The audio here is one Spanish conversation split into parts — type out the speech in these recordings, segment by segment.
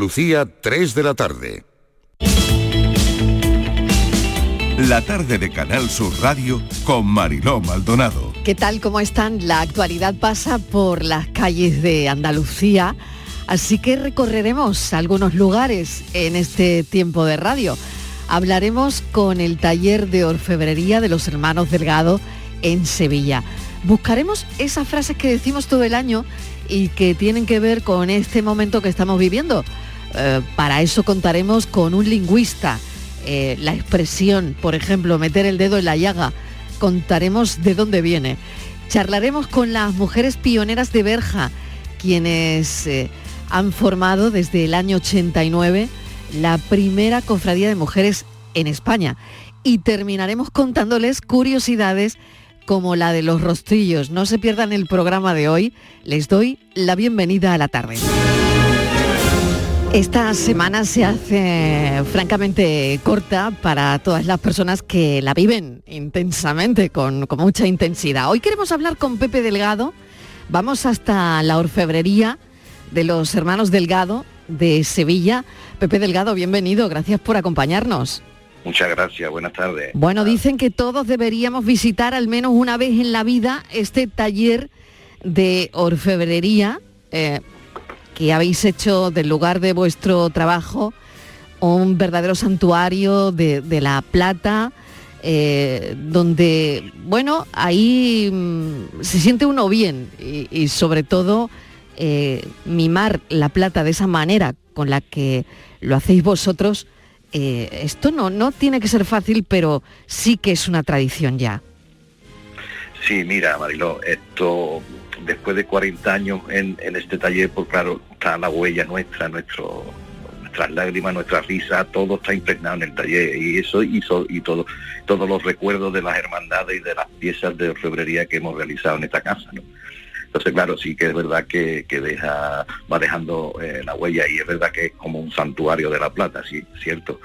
Lucía, 3 de la tarde. La tarde de Canal Sur Radio con Mariló Maldonado. ¿Qué tal? ¿Cómo están? La actualidad pasa por las calles de Andalucía, así que recorreremos algunos lugares en este tiempo de radio. Hablaremos con el taller de orfebrería de los hermanos Delgado en Sevilla. Buscaremos esas frases que decimos todo el año y que tienen que ver con este momento que estamos viviendo. Eh, para eso contaremos con un lingüista. Eh, la expresión, por ejemplo, meter el dedo en la llaga, contaremos de dónde viene. Charlaremos con las mujeres pioneras de Berja, quienes eh, han formado desde el año 89 la primera cofradía de mujeres en España. Y terminaremos contándoles curiosidades como la de los rostrillos. No se pierdan el programa de hoy. Les doy la bienvenida a la tarde. Esta semana se hace francamente corta para todas las personas que la viven intensamente, con, mucha intensidad. Hoy queremos hablar con Pepe Delgado. Vamos hasta la orfebrería de los hermanos Delgado de Sevilla. Pepe Delgado, bienvenido. Gracias por acompañarnos. Muchas gracias, buenas tardes. Bueno, dicen que todos deberíamos visitar al menos una vez en la vida este taller de orfebrería. Eh, que habéis hecho del lugar de vuestro trabajo un verdadero santuario de, la plata, eh, donde, bueno, ahí mm, se siente uno bien y, sobre todo eh, mimar la plata de esa manera con la que lo hacéis vosotros, eh, esto no, no tiene que ser fácil, pero sí que es una tradición ya. Sí, mira, Mariló, esto después de 40 años en, este taller, pues claro, está la huella nuestra, nuestro, nuestras lágrimas, nuestra risa, todo está impregnado en el taller y eso hizo y todo, todos los recuerdos de las hermandades y de las piezas de orfebrería que hemos realizado en esta casa. Entonces, claro, sí que es verdad que, deja, va dejando eh, la huella y es verdad que es como un santuario de la plata, sí, cierto.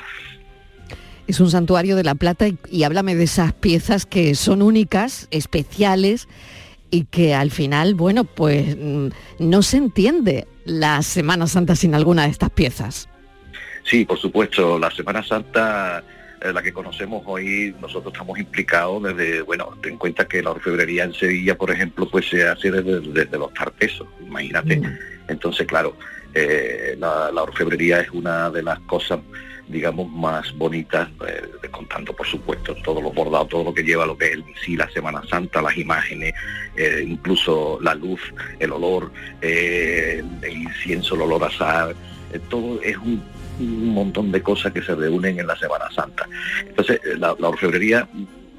Es un santuario de la plata y háblame de esas piezas que son únicas, especiales, y que al final, bueno, pues mm, no se entiende la Semana Santa sin alguna de estas piezas. Sí, por supuesto, la Semana Santa eh, la que conocemos hoy, nosotros estamos implicados desde, bueno, ten en cuenta que la orfebrería en Sevilla, por ejemplo, pues se hace desde, los tartesos, imagínate. Mm. Entonces, claro, eh, la, la, orfebrería es una de las cosas digamos, más bonitas, eh, contando por supuesto todos los bordados, todo lo que lleva lo que es sí la Semana Santa, las imágenes, eh, incluso la luz, el olor, eh, el incienso, el olor a sal, todo es un, montón de cosas que se reúnen en la Semana Santa. Entonces, la, orfebrería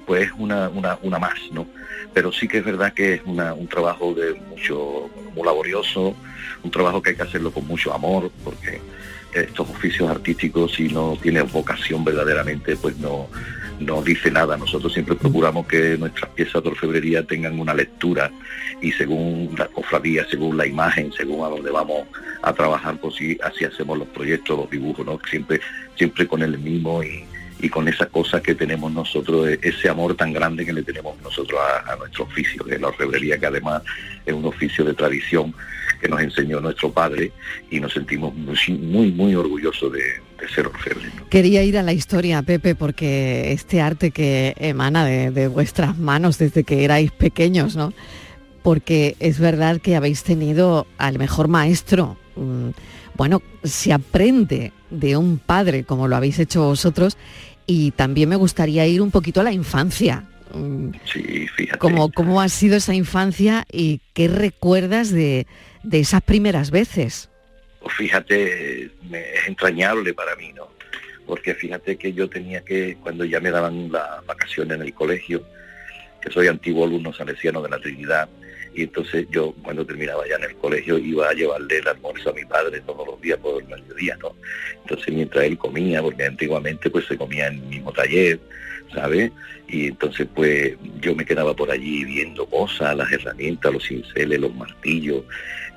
pues es una, una, una, más, ¿no? Pero sí que es verdad que es un trabajo de mucho, muy laborioso, un trabajo que hay que hacerlo con mucho amor, porque estos oficios artísticos, si no tiene vocación verdaderamente, pues no, no dice nada. Nosotros siempre procuramos que nuestras piezas de orfebrería tengan una lectura y según la cofradía, según la imagen, según a dónde vamos a trabajar, pues sí, así hacemos los proyectos, los dibujos, ¿no? Siempre, siempre con el mismo y, y con esa cosa que tenemos nosotros, e-, ese amor tan grande que le tenemos nosotros a, nuestro oficio, es la orfebrería, que además es un oficio de tradición que nos enseñó nuestro padre y nos sentimos muy, muy, orgullosos de, ser orfebre. Quería ir a la historia, Pepe, porque este arte que emana de, vuestras manos desde que erais pequeños, ¿no? Porque es verdad que habéis tenido al mejor maestro. Mm, bueno, se aprende de un padre como lo habéis hecho vosotros y también me gustaría ir un poquito a la infancia. Mm, sí, fíjate. ¿Cómo, cómo ha sido esa infancia y qué recuerdas de, de esas primeras veces? Pues fíjate, es entrañable para mí, ¿no? Porque fíjate que yo tenía que, cuando ya me daban las vacaciones en el colegio, que soy antiguo alumno salesiano de la Trinidad, y entonces yo cuando terminaba ya en el colegio iba a llevarle el almuerzo a mi padre todos los días por el mediodía, ¿no? Entonces mientras él comía, porque antiguamente pues se comía en el mismo taller, ¿sabes? Y entonces pues yo me quedaba por allí viendo cosas, las herramientas, los cinceles, los martillos,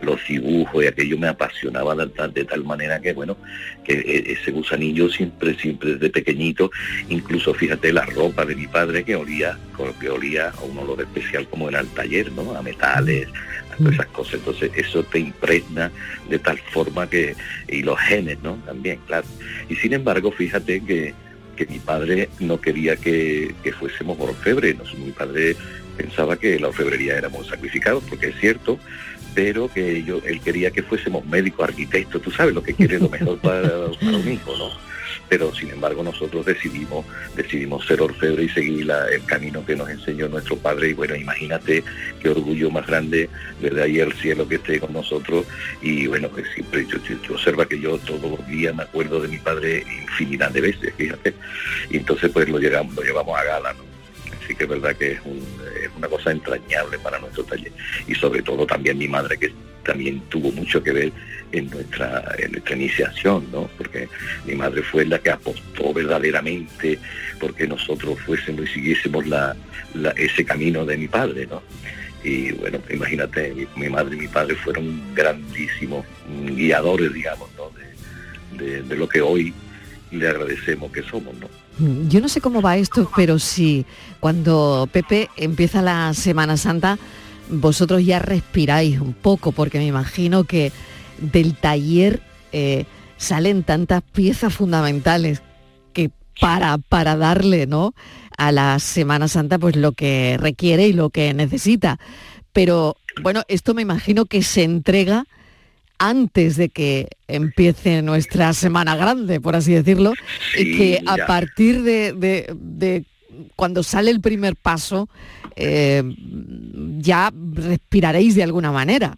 los dibujos y aquello me apasionaba de, tal manera que bueno, que e, ese gusanillo siempre, siempre desde pequeñito, incluso fíjate la ropa de mi padre que olía, que olía a un olor especial como era el taller, ¿no? A metales, a todas esas cosas. Entonces eso te impregna de tal forma que, y los genes, ¿no? También, claro. Y sin embargo, fíjate que que mi padre no quería que, fuésemos orfebres. Mi padre pensaba que la orfebrería éramos sacrificados, porque es cierto, pero que yo, él quería que fuésemos médicos, arquitectos, tú sabes lo que quiere lo mejor para, para un hijo, ¿no? pero sin embargo nosotros decidimos, decidimos ser orfebre y seguir el camino que nos enseñó nuestro padre y bueno, imagínate qué orgullo más grande desde ahí el cielo que esté con nosotros y bueno, que siempre yo, observa que yo todos los días me acuerdo de mi padre infinidad de veces, fíjate, y entonces pues lo llevamos, lo llevamos a gala, ¿no? Así que es verdad que es, una cosa entrañable para nuestro taller y sobre todo también mi madre que también tuvo mucho que ver en nuestra, en nuestra iniciación, ¿no? Porque mi madre fue la que apostó verdaderamente porque nosotros fuésemos y siguiésemos ese camino de mi padre, ¿no? Y bueno, imagínate, mi, madre y mi padre fueron grandísimos guiadores, digamos, ¿no? De, lo que hoy le agradecemos que somos, ¿no? Yo no sé cómo va esto, pero si cuando Pepe empieza la Semana Santa, vosotros ya respiráis un poco, porque me imagino que del taller eh, salen tantas piezas fundamentales que para, para darle ¿no? a la Semana Santa pues lo que requiere y lo que necesita. Pero bueno, esto me imagino que se entrega antes de que empiece nuestra semana grande, por así decirlo, y que a partir de, cuando sale el primer paso, eh, ya respiraréis de alguna manera.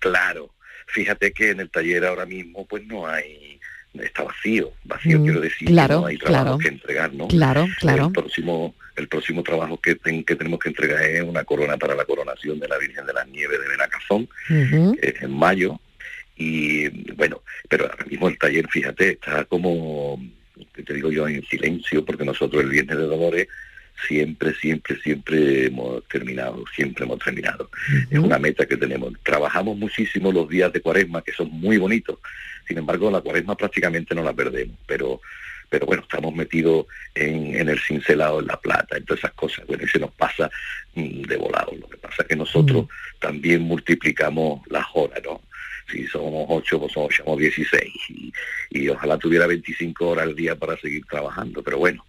Claro, fíjate que en el taller ahora mismo pues no hay está vacío, vacío mm, quiero decir, claro, no hay trabajo que entregar, ¿no? Claro, claro. El próximo, el próximo trabajo que, que tenemos que entregar es una corona para la coronación de la Virgen de la Nieve de Benacazón, que es en mayo, y bueno, pero ahora mismo el taller, fíjate, está como, te digo yo, en silencio, porque nosotros el Viernes de Dolores siempre, siempre, siempre hemos terminado, siempre hemos terminado. Es una meta que tenemos. Trabajamos muchísimo los días de cuaresma, que son muy bonitos. Sin embargo, la cuaresma prácticamente no la perdemos, pero pero bueno, estamos metidos en, en el cincelado, en la plata, en todas esas cosas. Bueno, y se nos pasa mm, de volado. Lo que pasa es que nosotros también multiplicamos las horas, ¿no? Si somos ocho, pues somos, somos 16 y, y, ojalá tuviera 25 horas al día para seguir trabajando, pero bueno,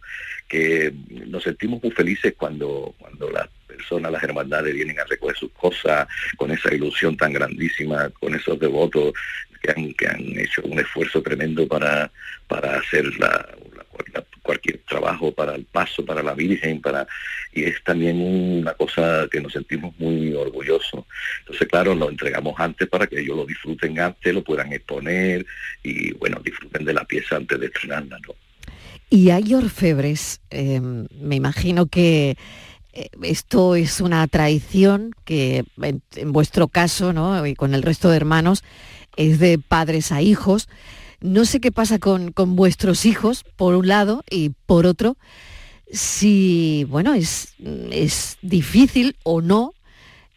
que nos sentimos muy felices cuando, cuando las personas, las hermandades vienen a recoger sus cosas con esa ilusión tan grandísima, con esos devotos que han, que han hecho un esfuerzo tremendo para, para hacer la, cualquier trabajo para el paso, para la Virgen, para y es también una cosa que nos sentimos muy orgullosos. Entonces, claro, lo entregamos antes para que ellos lo disfruten antes, lo puedan exponer y bueno, disfruten de la pieza antes de estrenarla. Y hay orfebres, eh, me imagino que eh, esto es una tradición que en, vuestro caso, ¿no? y con el resto de hermanos, es de padres a hijos. No sé qué pasa con, con vuestros hijos, por un lado, y por otro, si, bueno, es, es difícil o no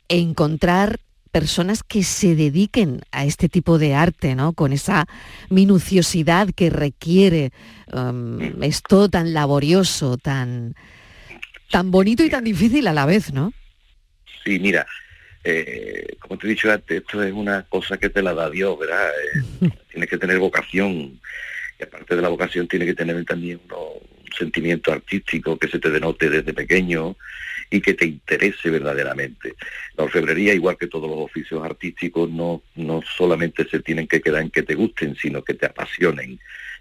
encontrar personas que se dediquen a este tipo de arte, ¿no? Con esa minuciosidad que requiere um, esto tan laborioso, tan, tan bonito y tan difícil a la vez, ¿no? Sí, mira, eh, como te he dicho antes, esto es una cosa que te la da Dios, ¿verdad? Eh, tienes que tener vocación y aparte de la vocación tiene que tener también un sentimiento artístico que se te denote desde pequeño y que te interese verdaderamente. La orfebrería, igual que todos los oficios artísticos, no, no solamente se tienen que quedar en que te gusten, sino que te apasionen.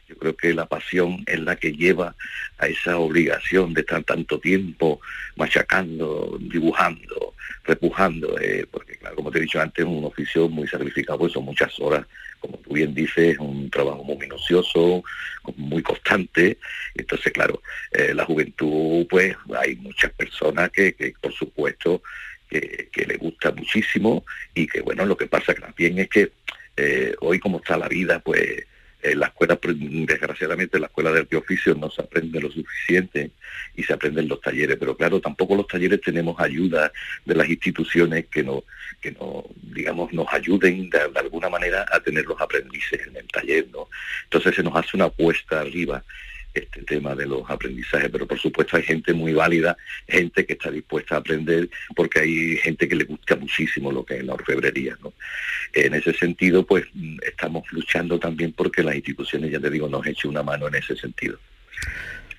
Yo creo que la pasión es la que lleva a esa obligación de estar tanto tiempo machacando, dibujando, repujando, eh, porque claro, como te he dicho antes, es un oficio muy sacrificado, pues son muchas horas, como tú bien dices, es un trabajo muy minucioso, muy constante, entonces claro, eh, la juventud, pues hay muchas personas que, que por supuesto, que, que le gusta muchísimo y que bueno, lo que pasa también es que eh, hoy como está la vida, pues En la escuela, desgraciadamente, en la escuela de arte oficio no se aprende lo suficiente y se aprenden los talleres, pero claro, tampoco los talleres tenemos ayuda de las instituciones que nos, que no, digamos, nos ayuden de, alguna manera a tener los aprendices en el taller. Entonces se nos hace una apuesta arriba este tema de los aprendizajes, pero por supuesto hay gente muy válida, gente que está dispuesta a aprender, porque hay gente que le gusta muchísimo lo que es la orfebrería. ¿no? En ese sentido, pues estamos luchando también porque las instituciones, ya te digo, nos echen una mano en ese sentido.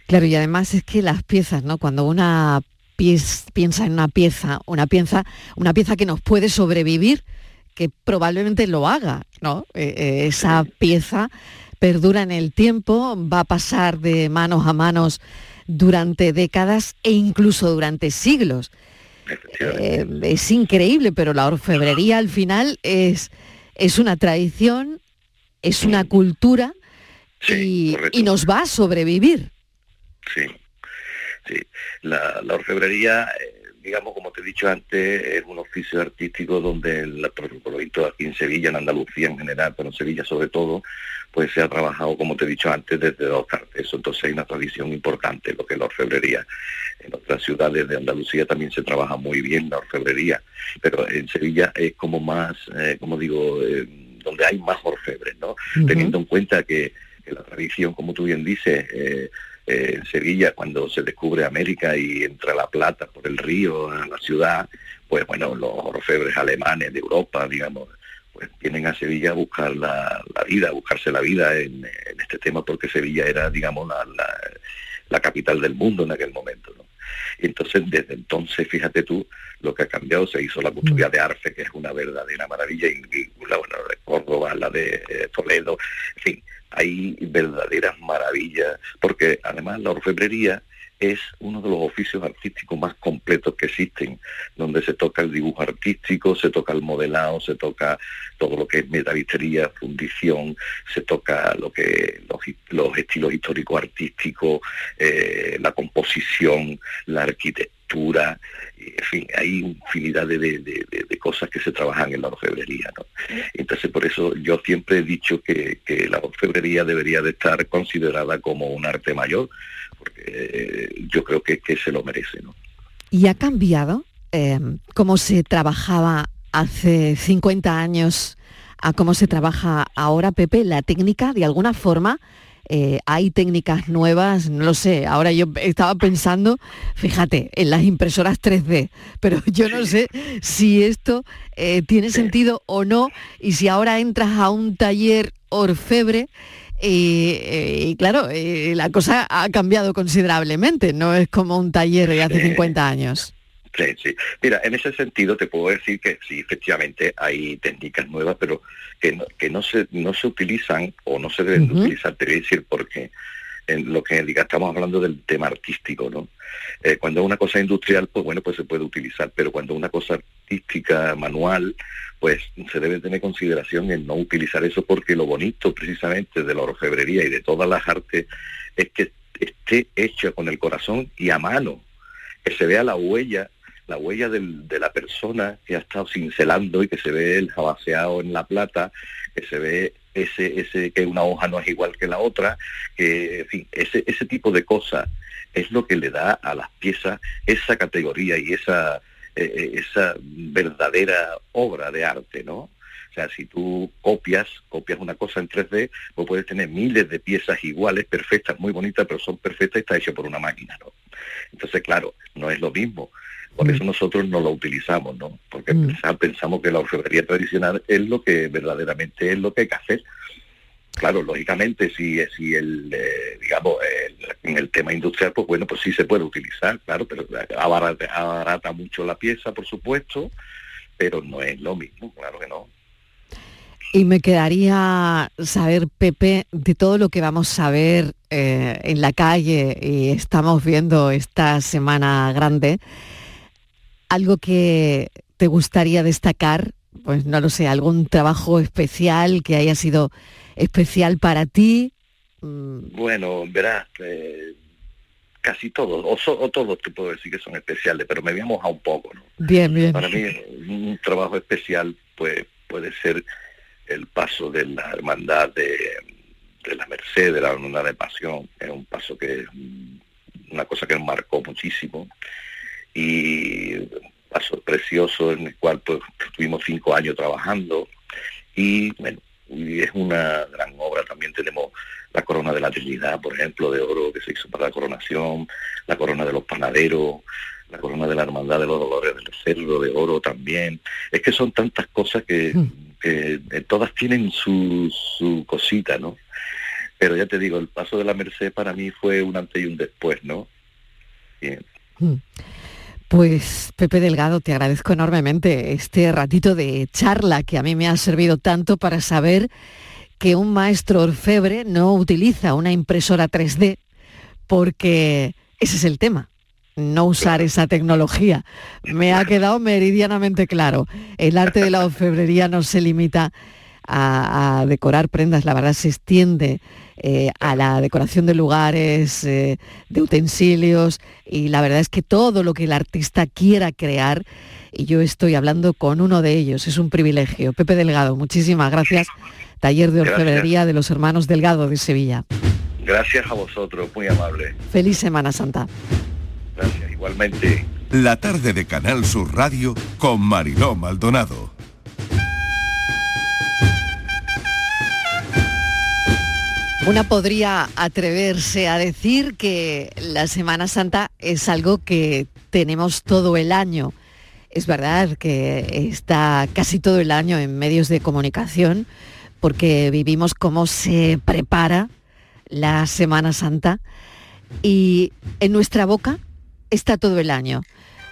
Claro, y además es que las piezas, ¿no? Cuando una piensa en una pieza, una pieza, una pieza que nos puede sobrevivir, que probablemente lo haga, ¿no? Eh, eh, esa pieza perdura en el tiempo, va a pasar de manos a manos durante décadas e incluso durante siglos. Eh, es increíble, pero la orfebrería al final es, es una tradición, es una cultura y, nos va a sobrevivir. Sí, sí. La, orfebrería, eh, digamos, como te he dicho antes, es un oficio artístico donde, por, por lo visto aquí en Sevilla, en Andalucía en general, pero en Sevilla sobre todo, pues se ha trabajado, como te he dicho antes, desde dos eso Entonces hay una tradición importante, lo que es la orfebrería. En otras ciudades de Andalucía también se trabaja muy bien la orfebrería, pero en Sevilla es como más, eh, como digo, eh, donde hay más orfebres, ¿no? Teniendo en cuenta que, la tradición, como tú bien dices, eh, en Sevilla, cuando se descubre América y entra la plata por el río a la ciudad, pues bueno, los orfebres alemanes de Europa, digamos, pues vienen a Sevilla a buscar la, vida, a buscarse la vida en, este tema, porque Sevilla era, digamos, la, capital del mundo en aquel momento. ¿no? Y entonces, desde entonces, fíjate tú, lo que ha cambiado, se hizo la custodia mm. de Arce, que es una verdadera maravilla, y, la bueno, de Córdoba, la de eh, Toledo, en fin, hay verdaderas maravillas, porque además la orfebrería es uno de los oficios artísticos más completos que existen, donde se toca el dibujo artístico, se toca el modelado, se toca todo lo que es metalistería, fundición, se toca lo que los, estilos históricos artísticos, eh, la composición, la arquitectura, en fin, hay infinidad de, cosas que se trabajan en la orfebrería. Entonces, por eso yo siempre he dicho que, que la orfebrería debería de estar considerada como un arte mayor, eh, yo creo que, se lo merece. ¿no? ¿Y ha cambiado eh, cómo se trabajaba hace 50 años a cómo se trabaja ahora, Pepe? ¿La técnica, de alguna forma, eh, hay técnicas nuevas, no lo sé, ahora yo estaba pensando, fíjate, en las impresoras 3D, pero yo no sé si esto tiene sentido o no, y si ahora entras a un taller orfebre, y, claro, la cosa ha cambiado considerablemente, no es como un taller de hace 50 años. Sí, sí. Mira, en ese sentido te puedo decir que sí, efectivamente hay técnicas nuevas, pero que no, que no se no se utilizan o no se deben utilizar, te voy a decir porque en lo que diga, estamos hablando del tema artístico, ¿no? Eh, cuando una cosa industrial, pues bueno, pues se puede utilizar, pero cuando una cosa artística, manual, pues se debe tener consideración en no utilizar eso porque lo bonito precisamente de la orfebrería y de todas las artes es que esté hecha con el corazón y a mano, que se vea la huella, la huella de la persona que ha estado cincelando y que se ve el jabaseado en la plata, que se ve ese, ese, que una hoja no es igual que la otra, que, en fin, ese, ese tipo de cosas es lo que le da a las piezas esa categoría y esa, eh, eh, esa verdadera obra de arte, ¿no? O sea, si tú copias, copias una cosa en 3D, pues puedes tener miles de piezas iguales, perfectas, muy bonitas, pero son perfectas y está hecho por una máquina, ¿no? Entonces, claro, no es lo mismo. Por eso mm. nosotros no lo utilizamos, ¿no? Porque mm. pensamos que la orfebrería tradicional es lo que verdaderamente es lo que hay que hacer. Claro, lógicamente, si, si el, eh, digamos, en el tema industrial, pues bueno, pues sí se puede utilizar, claro, pero abarata, abarata mucho la pieza, por supuesto, pero no es lo mismo, claro que no. Y me quedaría saber, Pepe, de todo lo que vamos a ver eh, en la calle y estamos viendo esta semana grande, algo que te gustaría destacar, pues no lo sé, algún trabajo especial que haya sido especial para ti. Mm. Bueno, verás, eh, casi todos, o, todos te puedo decir que son especiales, pero me voy a mojar un poco. ¿no? Bien, bien. Para mí un trabajo especial pues, puede ser el paso de la hermandad de, de la Merced, de la luna de pasión, es un paso que una cosa que marcó muchísimo y paso precioso en el cual pues tuvimos cinco años trabajando y bueno, y es una gran obra. También tenemos la corona de la Trinidad, por ejemplo, de oro que se hizo para la coronación, la corona de los panaderos, la corona de la Hermandad de los Dolores del Cerro, de oro también. Es que son tantas cosas que, mm. que eh, todas tienen su, su cosita, ¿no? Pero ya te digo, el paso de la Merced para mí fue un antes y un después, ¿no? Bien. Pues Pepe Delgado, te agradezco enormemente este ratito de charla que a mí me ha servido tanto para saber que un maestro orfebre no utiliza una impresora 3D porque ese es el tema, no usar esa tecnología. Me ha quedado meridianamente claro. El arte de la orfebrería no se limita a, decorar prendas, la verdad se extiende eh, a la decoración de lugares, eh, de utensilios, y la verdad es que todo lo que el artista quiera crear, y yo estoy hablando con uno de ellos, es un privilegio. Pepe Delgado, muchísimas gracias. Taller de orfebrería de los hermanos Delgado de Sevilla. Gracias a vosotros, muy amable. Feliz Semana Santa. Gracias, igualmente. La tarde de Canal Sur Radio con Mariló Maldonado. Una podría atreverse a decir que la Semana Santa es algo que tenemos todo el año. Es verdad que está casi todo el año en medios de comunicación porque vivimos cómo se prepara la Semana Santa y en nuestra boca está todo el año,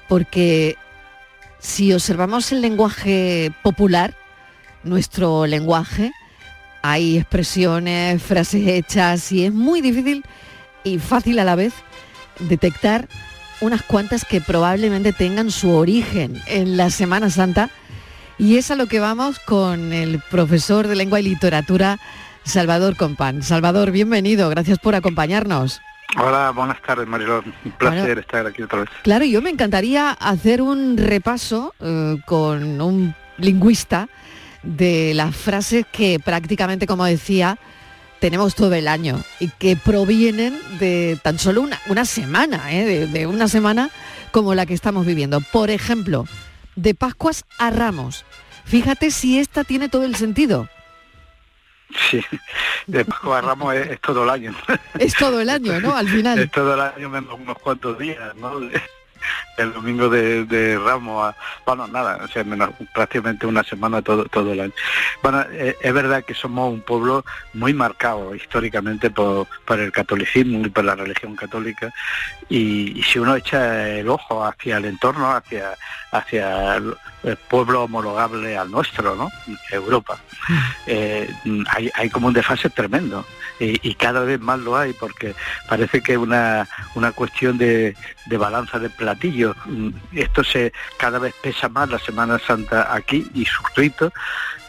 porque si observamos el lenguaje popular, nuestro lenguaje, hay expresiones, frases hechas y es muy difícil y fácil a la vez detectar unas cuantas que probablemente tengan su origen en la Semana Santa y es a lo que vamos con el profesor de lengua y literatura Salvador Compán. Salvador, bienvenido, gracias por acompañarnos. Hola, buenas tardes, Marilón. Un placer estar aquí otra vez. Claro, yo me encantaría hacer un repaso eh, con un lingüista de las frases que prácticamente, como decía, tenemos todo el año y que provienen de tan solo una, una semana, ¿eh? de, una semana como la que estamos viviendo. Por ejemplo, de Pascuas a Ramos. Fíjate si esta tiene todo el sentido. Sí, de Pascuas a Ramos es, todo el año. Es todo el año, ¿no? Al final. Es todo el año menos unos cuantos días, ¿no? El domingo de, Ramos, bueno, nada, o sea, menos, prácticamente una semana todo, todo el año. Bueno, eh, es verdad que somos un pueblo muy marcado históricamente por, el catolicismo y por la religión católica, y, si uno echa el ojo hacia el entorno, hacia, hacia el pueblo homologable al nuestro, ¿no? Europa, eh, hay, hay como un desfase tremendo y, cada vez más lo hay porque parece que es una, una cuestión de, de balanza de Mm, esto se cada vez pesa más la Semana Santa aquí y suscrito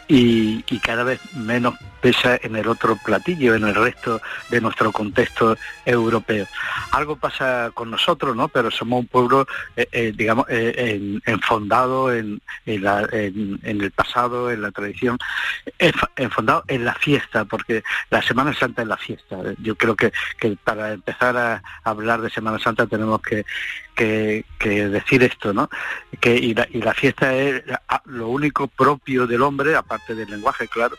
y, cada vez menos pesa en el otro platillo, en el resto de nuestro contexto europeo. Algo pasa con nosotros, ¿no? Pero somos un pueblo, eh, eh, digamos, eh, enfondado en, el pasado, en la tradición, enfondado en la fiesta, porque la Semana Santa es la fiesta. Yo creo que, para empezar a hablar de Semana Santa tenemos que, decir esto, ¿no? Que, y, la, fiesta es lo único propio del hombre, aparte del lenguaje, claro,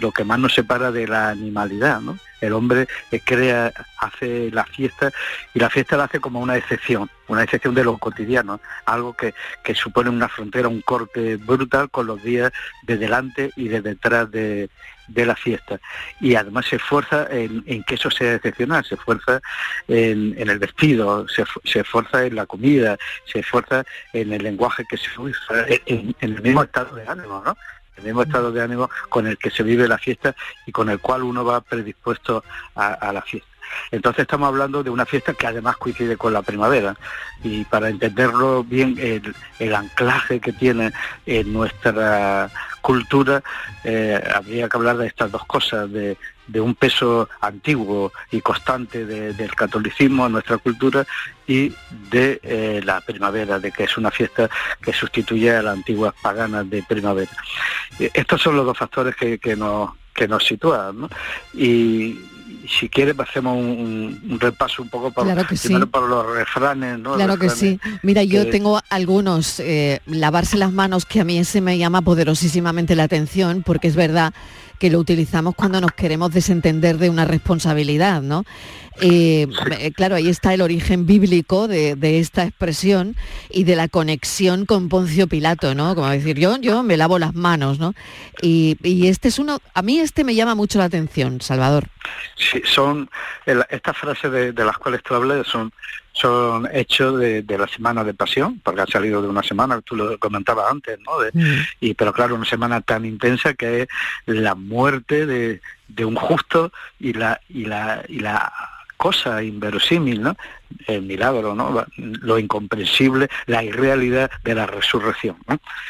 lo que más nos separa de la animalidad, ¿no? El hombre crea, hace la fiesta y la fiesta la hace como una excepción, una excepción de lo cotidiano, algo que, supone una frontera, un corte brutal con los días de delante y de detrás de, la fiesta. Y además se esfuerza en, que eso sea excepcional, se esfuerza en, el vestido, se, se, esfuerza en la comida, se esfuerza en el lenguaje que se usa, en, en el mismo estado de ánimo, ¿no? El estado de ánimo con el que se vive la fiesta y con el cual uno va predispuesto a, la fiesta. Entonces estamos hablando de una fiesta que además coincide con la primavera y para entenderlo bien el, anclaje que tiene en nuestra cultura eh, habría que hablar de estas dos cosas, de, un peso antiguo y constante del catolicismo en nuestra cultura y de eh, la primavera, de que es una fiesta que sustituye a las antiguas paganas de primavera. Eh, estos son los dos factores que, nos, que nos sitúa. ¿no? Y, si quieres hacemos un, repaso un poco por, por los refranes. ¿no? Claro que sí. Mira, yo tengo algunos, eh, lavarse las manos, que a mí ese me llama poderosísimamente la atención, porque es verdad que lo utilizamos cuando nos queremos desentender de una responsabilidad, ¿no? Eh, eh, claro, ahí está el origen bíblico de, esta expresión y de la conexión con Poncio Pilato, ¿no? Como decir, yo, yo me lavo las manos, ¿no? Y, este es uno, a mí este me llama mucho la atención, Salvador. Sí, son, estas frases de, las cuales tú hablas son son hechos de, la semana de pasión, porque ha salido de una semana, tú lo comentabas antes, ¿no? Mm. Y pero claro, una semana tan intensa que es la muerte de, de un justo y la y la y la cosa inverosímil, ¿no? El milagro, ¿no? Lo incomprensible, la irrealidad de la resurrección.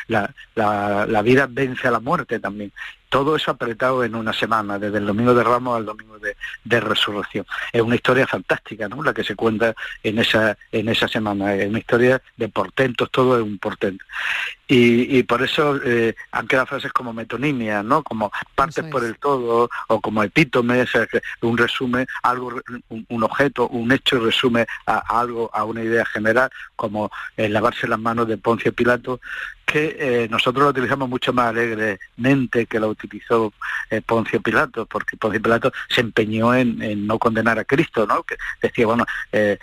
La, la, la vida vence a la muerte también todo eso apretado en una semana, desde el domingo de Ramos al domingo de, Resurrección. Es una historia fantástica, ¿no? La que se cuenta en esa, en esa semana. Es una historia de portentos, todo es un portento. Y, por eso eh, han quedado frases como metonimia, ¿no? Como partes por el todo, o como epítome, o sea, que un resumen, algo, un, objeto, un hecho resume a, algo, a una idea general, como el lavarse las manos de Poncio Pilato, que eh, nosotros lo utilizamos mucho más alegremente que lo utilizó eh, Poncio Pilato, porque Poncio Pilato se empeñó en, no condenar a Cristo, ¿no? Que decía, bueno, eh,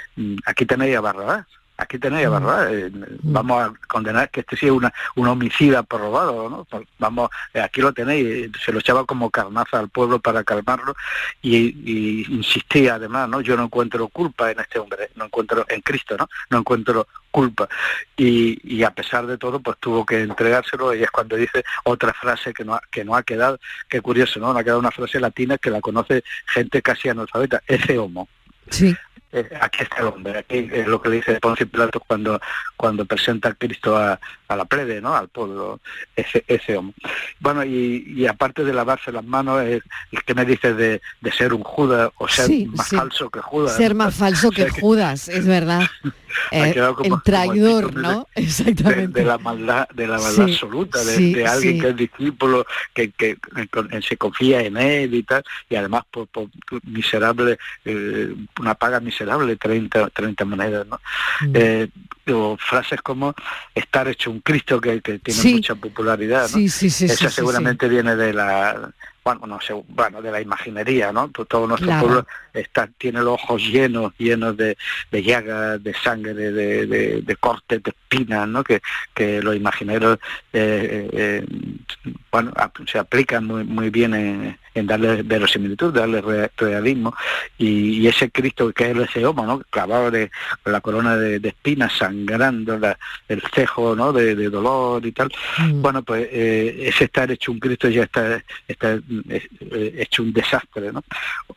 aquí tenéis a Barrabás, aquí tenéis, ¿verdad? Eh, vamos a condenar que este sí es una, un homicida probado, ¿no? Vamos, eh, aquí lo tenéis, se lo echaba como carnaza al pueblo para calmarlo y, insistía además, ¿no? Yo no encuentro culpa en este hombre, no encuentro en Cristo, ¿no? No encuentro culpa. Y, y a pesar de todo, pues tuvo que entregárselo y es cuando dice otra frase que no ha, que no ha quedado, qué curioso, ¿no? No ha quedado una frase latina que la conoce gente casi analfabeta, ese homo. Sí. Eh, aquí está el hombre, aquí es lo que le dice Poncio Pilato cuando, cuando presenta a Cristo a, la plebe, ¿no? al pueblo, ese, ese hombre. Bueno, y, aparte de lavarse las manos, es, que me dice de, ser un Judas o ser más falso que Judas? Ser más falso que, Judas, es verdad. Eh, el traidor, ¿no? Exactamente. De, la maldad, de la maldad absoluta, de, alguien que es discípulo, que, que, se confía en él y tal, y además por, miserable, eh, una paga miserable, 30, 30 monedas, ¿no? Mm. Eh, o frases como estar hecho un Cristo que, tiene mucha popularidad, ¿no? Esa seguramente viene de la bueno, no sé, bueno, de la imaginería, ¿no? Todo nuestro pueblo está, tiene los ojos llenos, llenos de, de llagas, de sangre, de, de, cortes, de espinas, ¿no? Que, que los imagineros, eh, eh, bueno, se aplican muy, muy bien en, en darle verosimilitud, darle realismo, y, ese Cristo que es ese homo, ¿no? clavado de, la corona de, espinas, sangrando el cejo ¿no? de, dolor y tal, mm. bueno, pues eh, ese estar hecho un Cristo ya está, está eh, hecho un desastre, ¿no?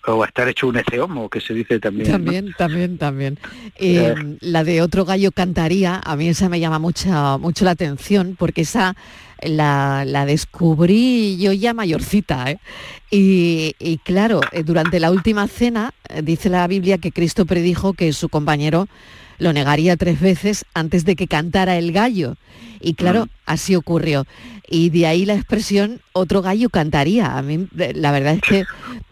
O estar hecho un ese homo, que se dice también. También, también, también. Eh, la de otro gallo cantaría, a mí esa me llama mucha, mucho la atención, porque esa la, descubrí yo ya mayorcita. ¿eh? Y, claro, eh, durante la última cena eh, dice la Biblia que Cristo predijo que su compañero lo negaría tres veces antes de que cantara el gallo. Y claro, mm. así ocurrió. Y de ahí la expresión otro gallo cantaría. A mí la verdad es que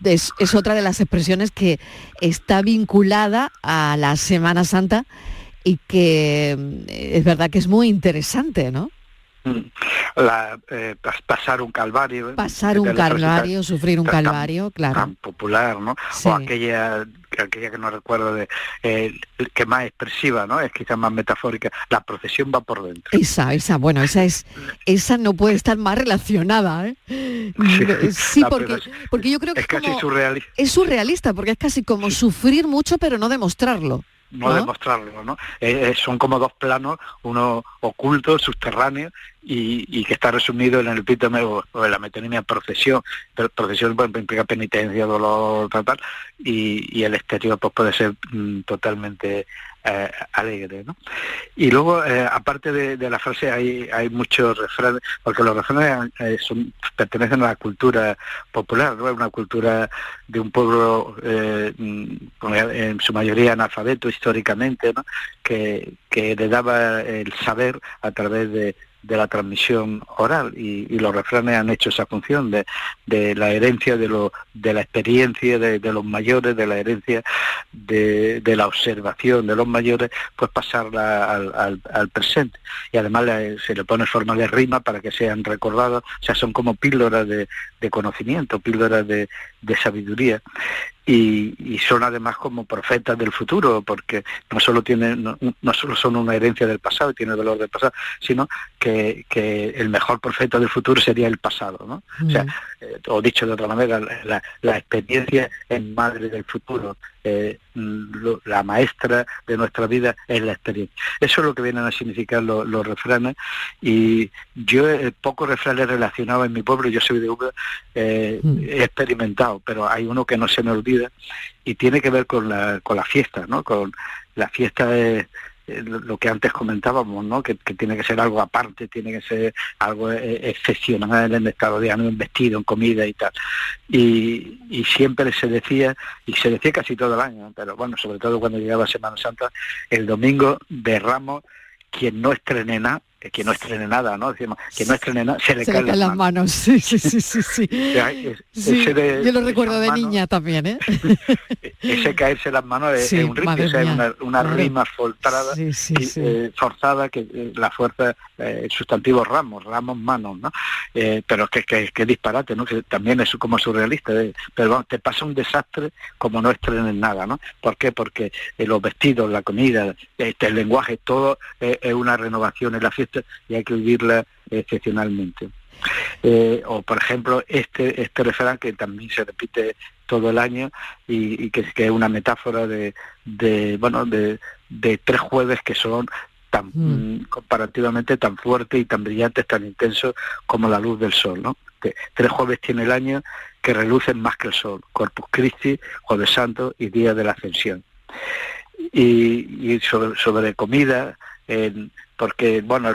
es, es otra de las expresiones que está vinculada a la Semana Santa y que mm, es verdad que es muy interesante, ¿no? La, eh, pasar un calvario. ¿eh? Pasar un calvario, sufrir un calvario, claro. Tan popular, ¿no? O aquella, aquella que no recuerdo de eh, que más expresiva, ¿no? Es quizás más metafórica. La procesión va por dentro. Esa, esa, bueno, esa es, esa no puede estar más relacionada, ¿eh? Sí, porque, porque yo creo que es, casi surrealista. Es surrealista, porque es casi como sufrir mucho pero no demostrarlo no, demostrarlo, ¿no? Eh, eh, son como dos planos, uno oculto, subterráneo, y, que está resumido en el epítome o, en la metonimia procesión. Pero procesión pues, implica penitencia, dolor, tal, tal, y, el exterior pues puede ser mm, totalmente eh, alegre. ¿no? Y luego, eh, aparte de, la frase, hay, hay muchos refranes, porque los refranes eh, son, pertenecen a la cultura popular, ¿no? una cultura de un pueblo mm, en su mayoría analfabeto históricamente, ¿no? que, que le daba el saber a través de, de la transmisión oral y, los refranes han hecho esa función de, de la herencia de, lo, de la experiencia de, los mayores, de la herencia de, de, la observación de los mayores, pues pasarla al, al, presente. Y además se le pone forma de rima para que sean recordados, o sea, son como píldoras de, conocimiento, píldoras de, sabiduría y, son además como profetas del futuro, porque no solo tienen, no, solo son una herencia del pasado, tienen el valor del pasado, sino que, el mejor profeta del futuro sería el pasado, ¿no? O sea, mm. eh, o dicho de otra manera, la, la experiencia es madre del futuro. Eh, la maestra de nuestra vida es la experiencia. Eso es lo que vienen a significar los, refranes y yo he pocos refranes relacionados en mi pueblo, yo soy de Uber, eh, mm. he experimentado, pero hay uno que no se me olvida y tiene que ver con la, con la fiesta, ¿no? con la fiesta de eh, lo que antes comentábamos, ¿no? Que, tiene que ser algo aparte, tiene que ser algo eh, excepcional en estado de ánimo, en vestido, en comida y tal. Y, y, siempre se decía, y se decía casi todo el año, pero bueno, sobre todo cuando llegaba Semana Santa, el domingo de Ramos, quien no estrene nada, que no estrene nada, ¿no? que no estrene nada, se le, caen, las manos. Sí, sí, sí, sí. sí. yo lo recuerdo de niña también, ¿eh? ese caerse las manos es, un ritmo, una, una rima forzada, eh, forzada, que eh, la fuerza, eh, el sustantivo ramos, ramos manos, ¿no? pero que, que, que, disparate, ¿no? Que también es como surrealista, pero bueno, te pasa un desastre como no estrenes nada, ¿no? ¿Por qué? Porque los vestidos, la comida, este, el lenguaje, todo es una renovación en la fiesta y hay que vivirla excepcionalmente. Eh, o por ejemplo este este refrán que también se repite todo el año y, que, es una metáfora de, bueno de, tres jueves que son tan mm. comparativamente tan fuertes y tan brillantes, tan intensos como la luz del sol, ¿no? tres jueves tiene el año que relucen más que el sol, Corpus Christi, Jueves Santo y Día de la Ascensión. Y, sobre, sobre comida, porque, bueno,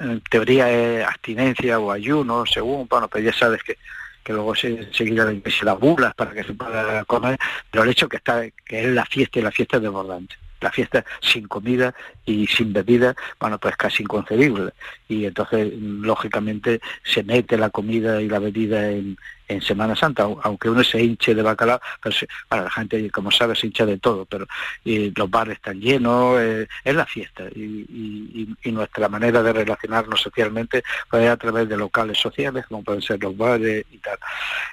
en teoría es abstinencia o ayuno, según, bueno, pues ya sabes que, que luego se, enseguida se las bulas para que se pueda comer, pero el hecho que está, que es la fiesta y la fiesta es desbordante. La fiesta sin comida y sin bebida, bueno, pues casi inconcebible. Y entonces, lógicamente, se mete la comida y la bebida en, en Semana Santa, aunque uno se hinche de bacalao, pero para la gente, como sabe, se hincha de todo, pero los bares están llenos, eh, es la fiesta y, nuestra manera de relacionarnos socialmente pues, es a través de locales sociales, como pueden ser los bares y tal.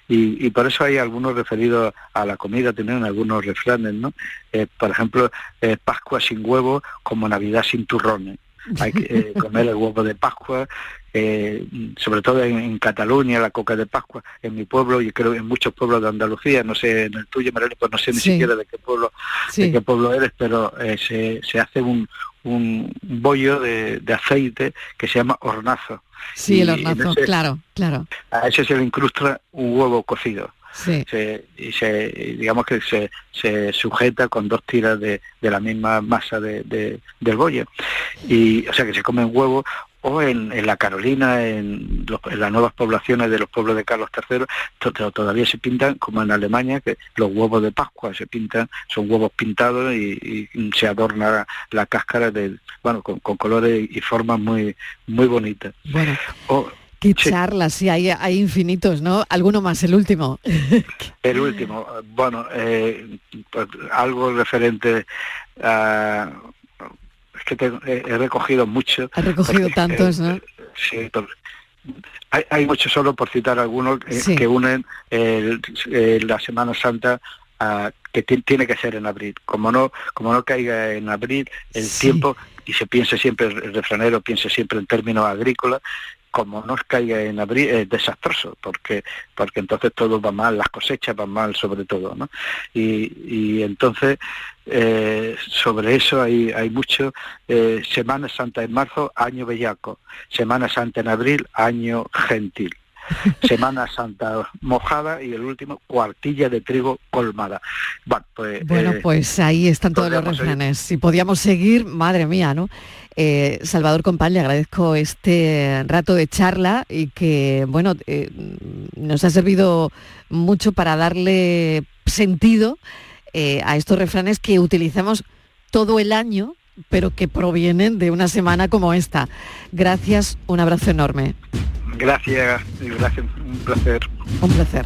Y, por eso hay algunos referidos a la comida, tienen algunos refranes, ¿no? Eh, por ejemplo, eh, Pascua sin huevo como Navidad sin turrones hay que comer el huevo de Pascua, eh, sobre todo en, Cataluña, la coca de Pascua, en mi pueblo y creo en muchos pueblos de Andalucía, no sé, en el tuyo, María, pues no sé ni siquiera de qué pueblo, de qué pueblo eres, pero eh, se, se, hace un, un bollo de, aceite que se llama hornazo. Sí, el hornazo, claro, claro. A ese se le incrusta un huevo cocido. Sí. y se, digamos que se, se sujeta con dos tiras de, de la misma masa de, del bollo. Y, o sea que se come un huevo o en, la Carolina, en, las nuevas poblaciones de los pueblos de Carlos III, todavía se pintan, como en Alemania, que los huevos de Pascua se pintan, son huevos pintados y, se adorna la cáscara de, bueno, con, colores y formas muy, muy bonitas. Bueno. Qué charlas, sí, hay, hay infinitos, ¿no? Alguno más, el último. el último, bueno, eh, pues, algo referente a que he, recogido mucho. He recogido tantos, ¿no? Sí, hay, hay muchos solo por citar algunos eh, que unen la Semana Santa a, que tiene que ser en abril. Como no, como no caiga en abril el tiempo y se piense siempre, el refranero piense siempre en términos agrícolas, como no caiga en abril es desastroso porque porque entonces todo va mal las cosechas van mal sobre todo ¿no? y, entonces eh, sobre eso hay, hay mucho eh, Semana Santa en marzo año bellaco Semana Santa en abril año gentil Semana Santa mojada y el último cuartilla de trigo colmada. Bueno, pues, eh, pues ahí están todos los refranes. Si podíamos seguir, madre mía, ¿no? Eh, Salvador Compán, le agradezco este rato de charla y que, bueno, eh, nos ha servido mucho para darle sentido a estos refranes que utilizamos todo el año pero que provienen de una semana como esta. Gracias, un abrazo enorme. Gracias, gracias, un placer. Un placer.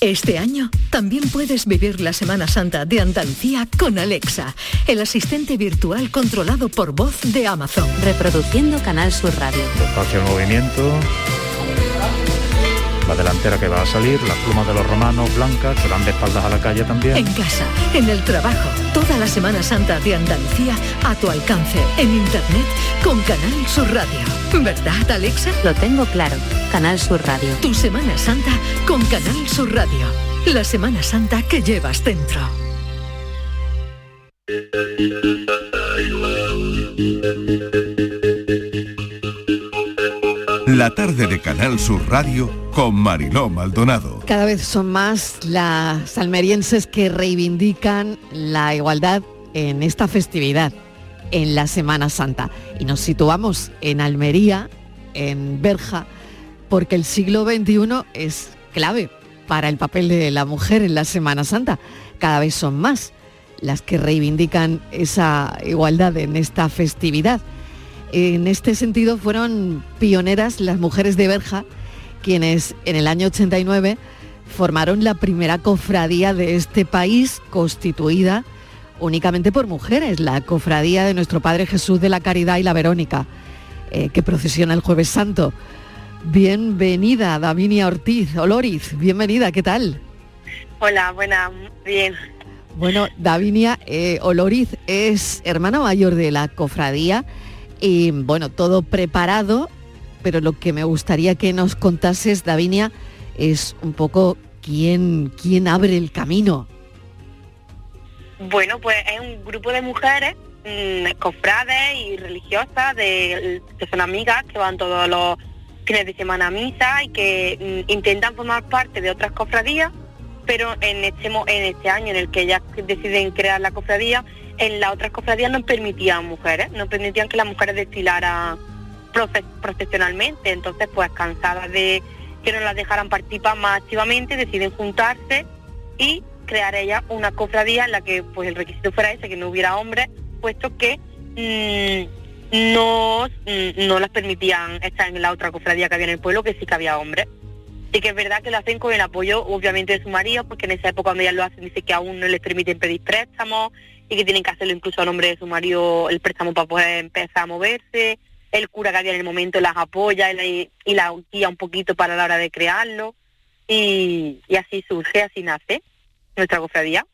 Este año también puedes vivir la Semana Santa de Andalucía con Alexa, el asistente virtual controlado por voz de Amazon. Reproduciendo Canal Sur Radio. Espacio en movimiento. La delantera que va a salir, las plumas de los romanos blancas que van de espaldas a la calle también. En casa, en el trabajo, toda la Semana Santa de Andalucía a tu alcance, en internet con Canal Sur Radio. ¿Verdad, Alexa? Lo tengo claro. Canal Sur Radio. Tu Semana Santa con Canal Sur Radio. La Semana Santa que llevas dentro. La tarde de Canal Sur Radio con Mariló Maldonado. Cada vez son más las almerienses que reivindican la igualdad en esta festividad, en la Semana Santa. Y nos situamos en Almería, en Berja, porque el siglo XXI es clave para el papel de la mujer en la Semana Santa. Cada vez son más las que reivindican esa igualdad en esta festividad. En este sentido fueron pioneras las mujeres de Berja, quienes en el año 89 formaron la primera cofradía de este país constituida únicamente por mujeres, la cofradía de nuestro Padre Jesús de la Caridad y la Verónica, eh, que procesiona el jueves santo. Bienvenida, Davinia Ortiz, Oloriz, bienvenida, ¿qué tal? Hola, buena, bien. Bueno, Davinia eh, Oloriz es hermana mayor de la cofradía y bueno, todo preparado, pero lo que me gustaría que nos contases, Davinia, es un poco quién, quién abre el camino. Bueno, pues es un grupo de mujeres mmm, cofrades y religiosas de, que son amigas que van todos los fines de semana a misa y que mmm, intentan formar parte de otras cofradías, pero en este, en este año en el que ellas deciden crear la cofradía, en las otras cofradías no permitían mujeres, no permitían que las mujeres desfilaran profesionalmente, entonces pues cansadas de que no las dejaran participar más activamente, deciden juntarse y crear ellas una cofradía en la que pues el requisito fuera ese, que no hubiera hombres, puesto que mmm, no, mmm, no las permitían estar en la otra cofradía que había en el pueblo, que sí que había hombres. Y que es verdad que lo hacen con el apoyo, obviamente, de su marido, porque en esa época cuando ellas lo hacen, dice que aún no les permiten pedir préstamos y que tienen que hacerlo incluso a nombre de su marido el préstamo para poder empezar a moverse. El cura que había en el momento las apoya y la, y la guía un poquito para la hora de crearlo. Y, así surge, así nace nuestra cofradía.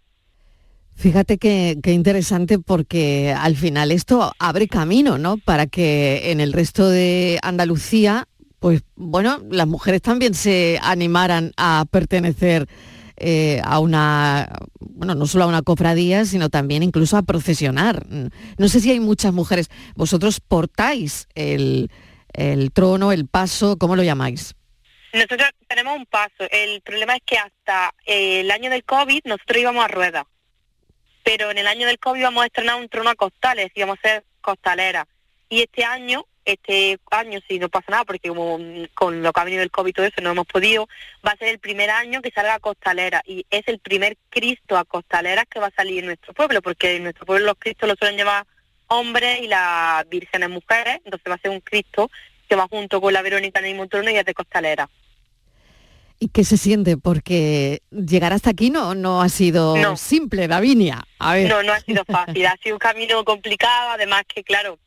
Fíjate qué interesante porque al final esto abre camino, ¿no? Para que en el resto de Andalucía, pues bueno, las mujeres también se animaran a pertenecer eh, a una, bueno, no solo a una cofradía, sino también incluso a procesionar. No sé si hay muchas mujeres, vosotros portáis el, el trono, el paso, ¿cómo lo llamáis? Nosotros tenemos un paso. El problema es que hasta eh, el año del COVID nosotros íbamos a rueda. Pero en el año del COVID íbamos a estrenar un trono a costales, íbamos a ser costalera. Y este año, este año si no pasa nada, porque como mm, con lo que ha venido el COVID y todo eso no hemos podido, va a ser el primer año que salga a costalera. Y es el primer Cristo a costalera que va a salir en nuestro pueblo, porque en nuestro pueblo los Cristos los suelen llevar hombres y las vírgenes mujeres, entonces va a ser un Cristo que va junto con la Verónica en el mismo y es de costalera. ¿Y qué se siente? Porque llegar hasta aquí no, no ha sido No. simple, Davinia. A ver. No, no ha sido fácil, ha sido un camino complicado, además que claro,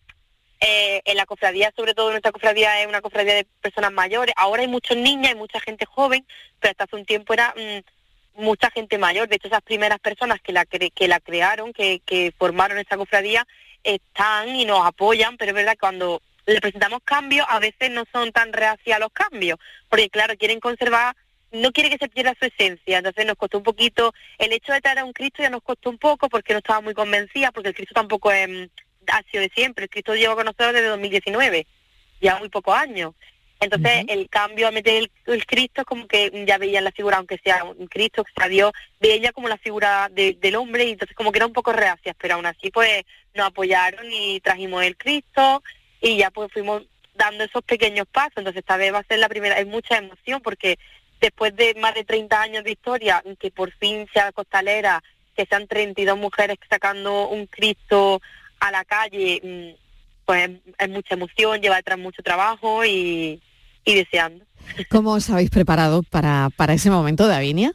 eh, en la cofradía, sobre todo nuestra cofradía es una cofradía de personas mayores, ahora hay muchos niños, hay mucha gente joven, pero hasta hace un tiempo era mm, mucha gente mayor, de hecho esas primeras personas que la, cre- que la crearon, que, que formaron esta cofradía, están y nos apoyan, pero es verdad que cuando le presentamos cambios, a veces no son tan reacias a los cambios, porque claro, quieren conservar no quiere que se pierda su esencia, entonces nos costó un poquito, el hecho de traer a un Cristo ya nos costó un poco porque no estaba muy convencida, porque el Cristo tampoco es, mm, ha sido de siempre, el Cristo lleva con nosotros desde 2019, ya muy pocos años. Entonces el cambio a meter el, el Cristo es como que ya veían la figura, aunque sea un Cristo, que sea Dios, veía como la figura de- del hombre y entonces como que era un poco reacias, pero aún así pues nos apoyaron y trajimos el Cristo y ya pues fuimos dando esos pequeños pasos, entonces esta vez va a ser la primera, hay mucha emoción porque después de más de 30 años de historia, que por fin sea costalera, que sean 32 mujeres sacando un Cristo a la calle, mm, pues es mucha emoción, lleva detrás mucho trabajo y, y deseando. ¿Cómo os habéis preparado para, para ese momento, Davinia?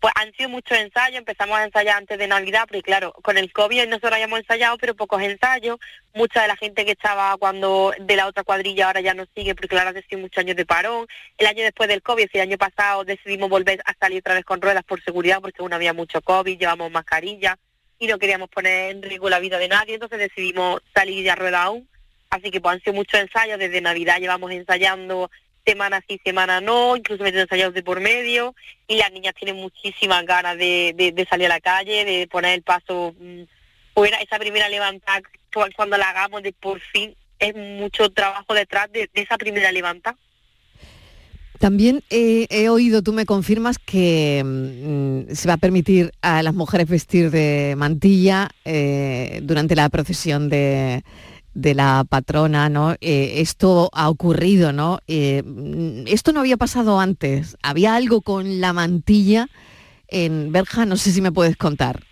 Pues han sido muchos ensayos, empezamos a ensayar antes de Navidad, porque claro, con el COVID nosotros habíamos ensayado, pero pocos ensayos. Mucha de la gente que estaba cuando de la otra cuadrilla ahora ya no sigue, porque claro, hace sido muchos años de parón. El año después del COVID, el año pasado decidimos volver a salir otra vez con ruedas por seguridad, porque aún había mucho COVID, llevamos mascarilla y no queríamos poner en riesgo la vida de nadie, entonces decidimos salir a rueda aún. Así que pues han sido muchos ensayos, desde Navidad llevamos ensayando semana sí, semana no, incluso metiendo ensayos de por medio, y las niñas tienen muchísimas ganas de, de- de salir a la calle, de poner el paso mm, fuera, esa primera levantada, cu- cuando la hagamos de por fin, es mucho trabajo detrás de, de esa primera levantada. También eh, he oído, tú me confirmas, que mm, se va a permitir a las mujeres vestir de mantilla eh, durante la procesión de, de la patrona, ¿no? Eh, esto ha ocurrido, ¿no? Eh, mm, esto no había pasado antes. ¿Había algo con la mantilla en Berja? No sé si me puedes contar.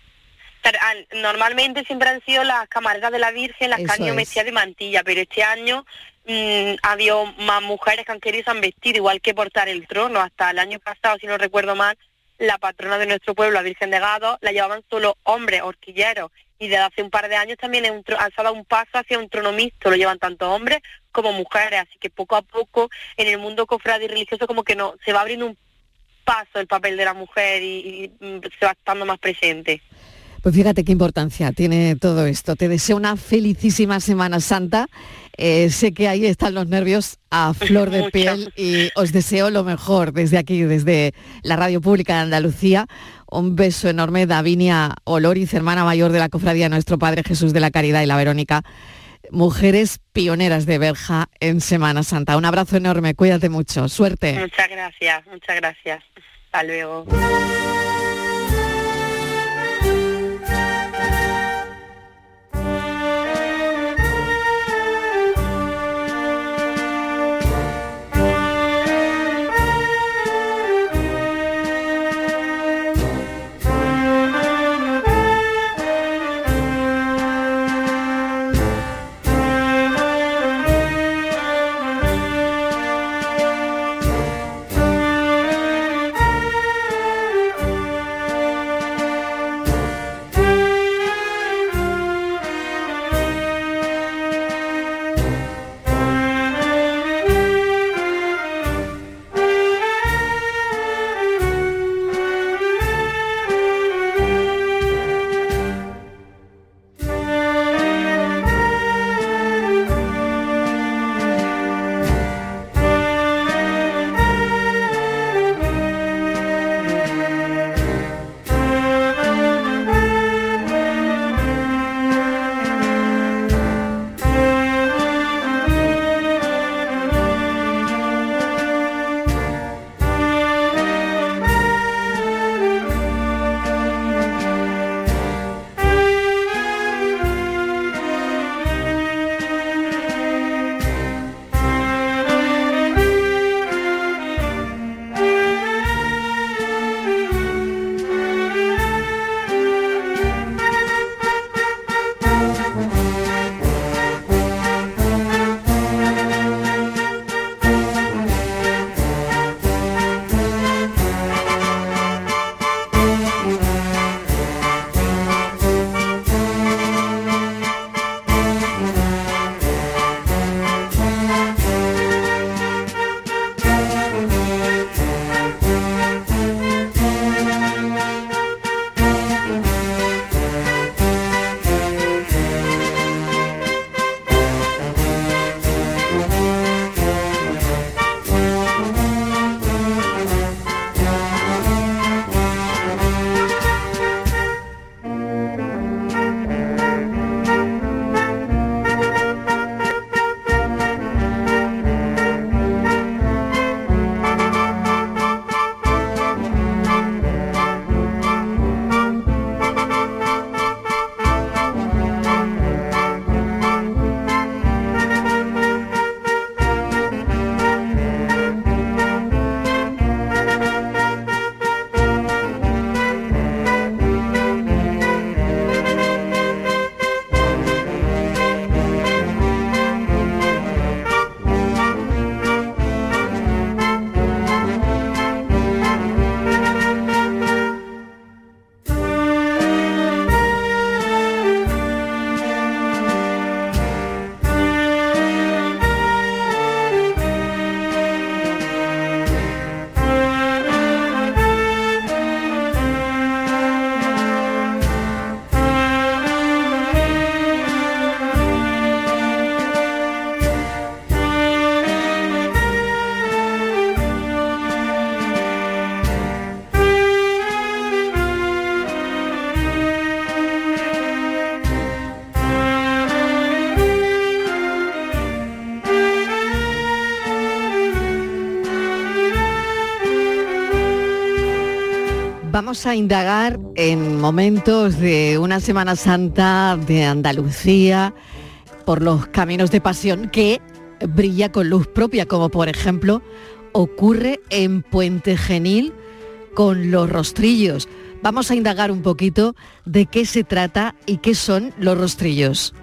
An- Normalmente siempre han sido las camareras de la Virgen las que han ido vestidas de mantilla, pero este año mm, ha habido más mujeres que han querido se han vestido, igual que portar el trono. Hasta el año pasado, si no recuerdo mal, la patrona de nuestro pueblo, la Virgen de Gado, la llevaban solo hombres, horquilleros. Y desde hace un par de años también es un tro- se ha dado un paso hacia un trono mixto, lo llevan tanto hombres como mujeres. Así que poco a poco en el mundo cofrade y religioso como que no se va abriendo un paso el papel de la mujer y, y, mm, se va estando más presente. Pues fíjate qué importancia tiene todo esto. Te deseo una felicísima Semana Santa. Eh, sé que ahí están los nervios a flor de piel y os deseo lo mejor desde aquí, desde la Radio Pública de Andalucía. Un beso enorme, Davinia Oloriz, hermana mayor de la Cofradía Nuestro Padre Jesús de la Caridad y la Verónica. Mujeres pioneras de Berja en Semana Santa. Un abrazo enorme, cuídate mucho, suerte. Muchas gracias, muchas gracias. Hasta luego. Vamos a indagar en momentos de una Semana Santa de Andalucía por los caminos de pasión que brilla con luz propia, como por ejemplo ocurre en Puente Genil con los rostrillos. Vamos a indagar un poquito de qué se trata y qué son los rostrillos.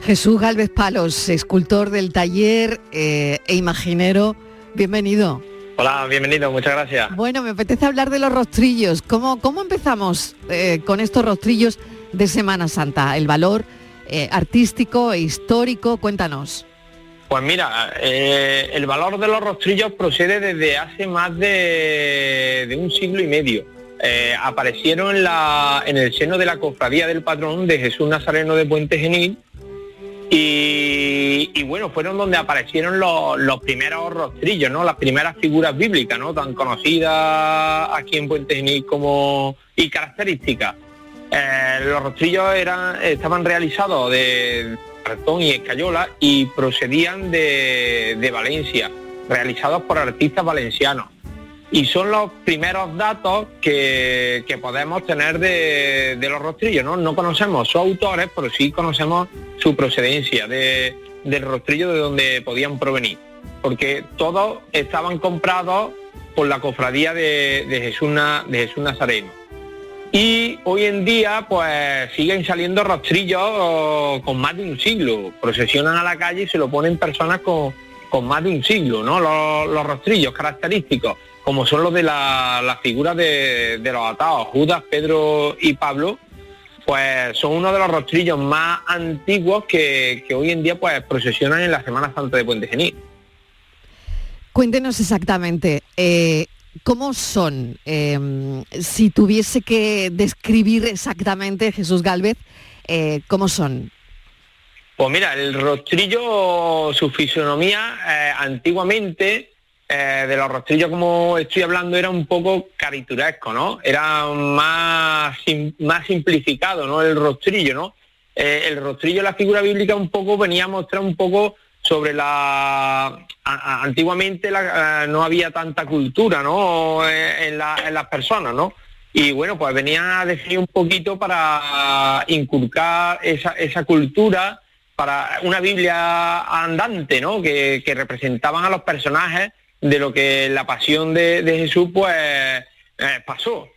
Jesús Galvez Palos, escultor del taller eh, e imaginero, bienvenido. Hola, bienvenido, muchas gracias. Bueno, me apetece hablar de los rostrillos. ¿Cómo, cómo empezamos eh, con estos rostrillos de Semana Santa? El valor eh, artístico e histórico, cuéntanos. Pues mira, eh, el valor de los rostrillos procede desde hace más de, de un siglo y medio. Aparecieron en, la- en el seno de la cofradía del patrón de Jesús Nazareno de Puente Genil y, bueno, fueron donde aparecieron los, los primeros rostrillos, ¿no? Las primeras figuras bíblicas, ¿no? Tan conocidas aquí en Puente Genil como y características. Eh, los rostrillos eran, estaban realizados de cartón y escayola y procedían de, de Valencia, realizados por artistas valencianos. Y son los primeros datos que, que podemos tener de, de los rostrillos, ¿no? No conocemos sus autores, pero sí conocemos su procedencia de- del rostrillo de donde podían provenir. Porque todos estaban comprados por la cofradía de, de Jesús, de Jesús Nazareno. Y hoy en día pues siguen saliendo rostrillos con más de un siglo. Procesionan a la calle y se lo ponen personas con, con más de un siglo, ¿no? Los, los rostrillos característicos, como son los de la- las figuras de, de los atados, Judas, Pedro y Pablo, pues son uno de los rostrillos más antiguos que, que hoy en día pues procesionan en la Semana Santa de Puente Genil. Cuéntenos exactamente eh, cómo son. Eh, si tuviese que describir exactamente Jesús Galvez, eh, cómo son. Pues mira, el rostrillo, su fisonomía, antiguamente, eh, de los rostrillos como estoy hablando, era un poco carituresco, ¿no? Era más, sim- más simplificado, ¿no? El rostrillo, ¿no? Eh, el rostrillo, la figura bíblica, un poco venía a mostrar un poco sobre la... antiguamente la- eh, no había tanta cultura, ¿no? En, la- en las personas, ¿no? Y bueno, pues venía a definir un poquito para inculcar esa, esa cultura, para una Biblia andante, ¿no? Que representaban a los personajes de lo que la pasión de, de Jesús pues eh, pasó.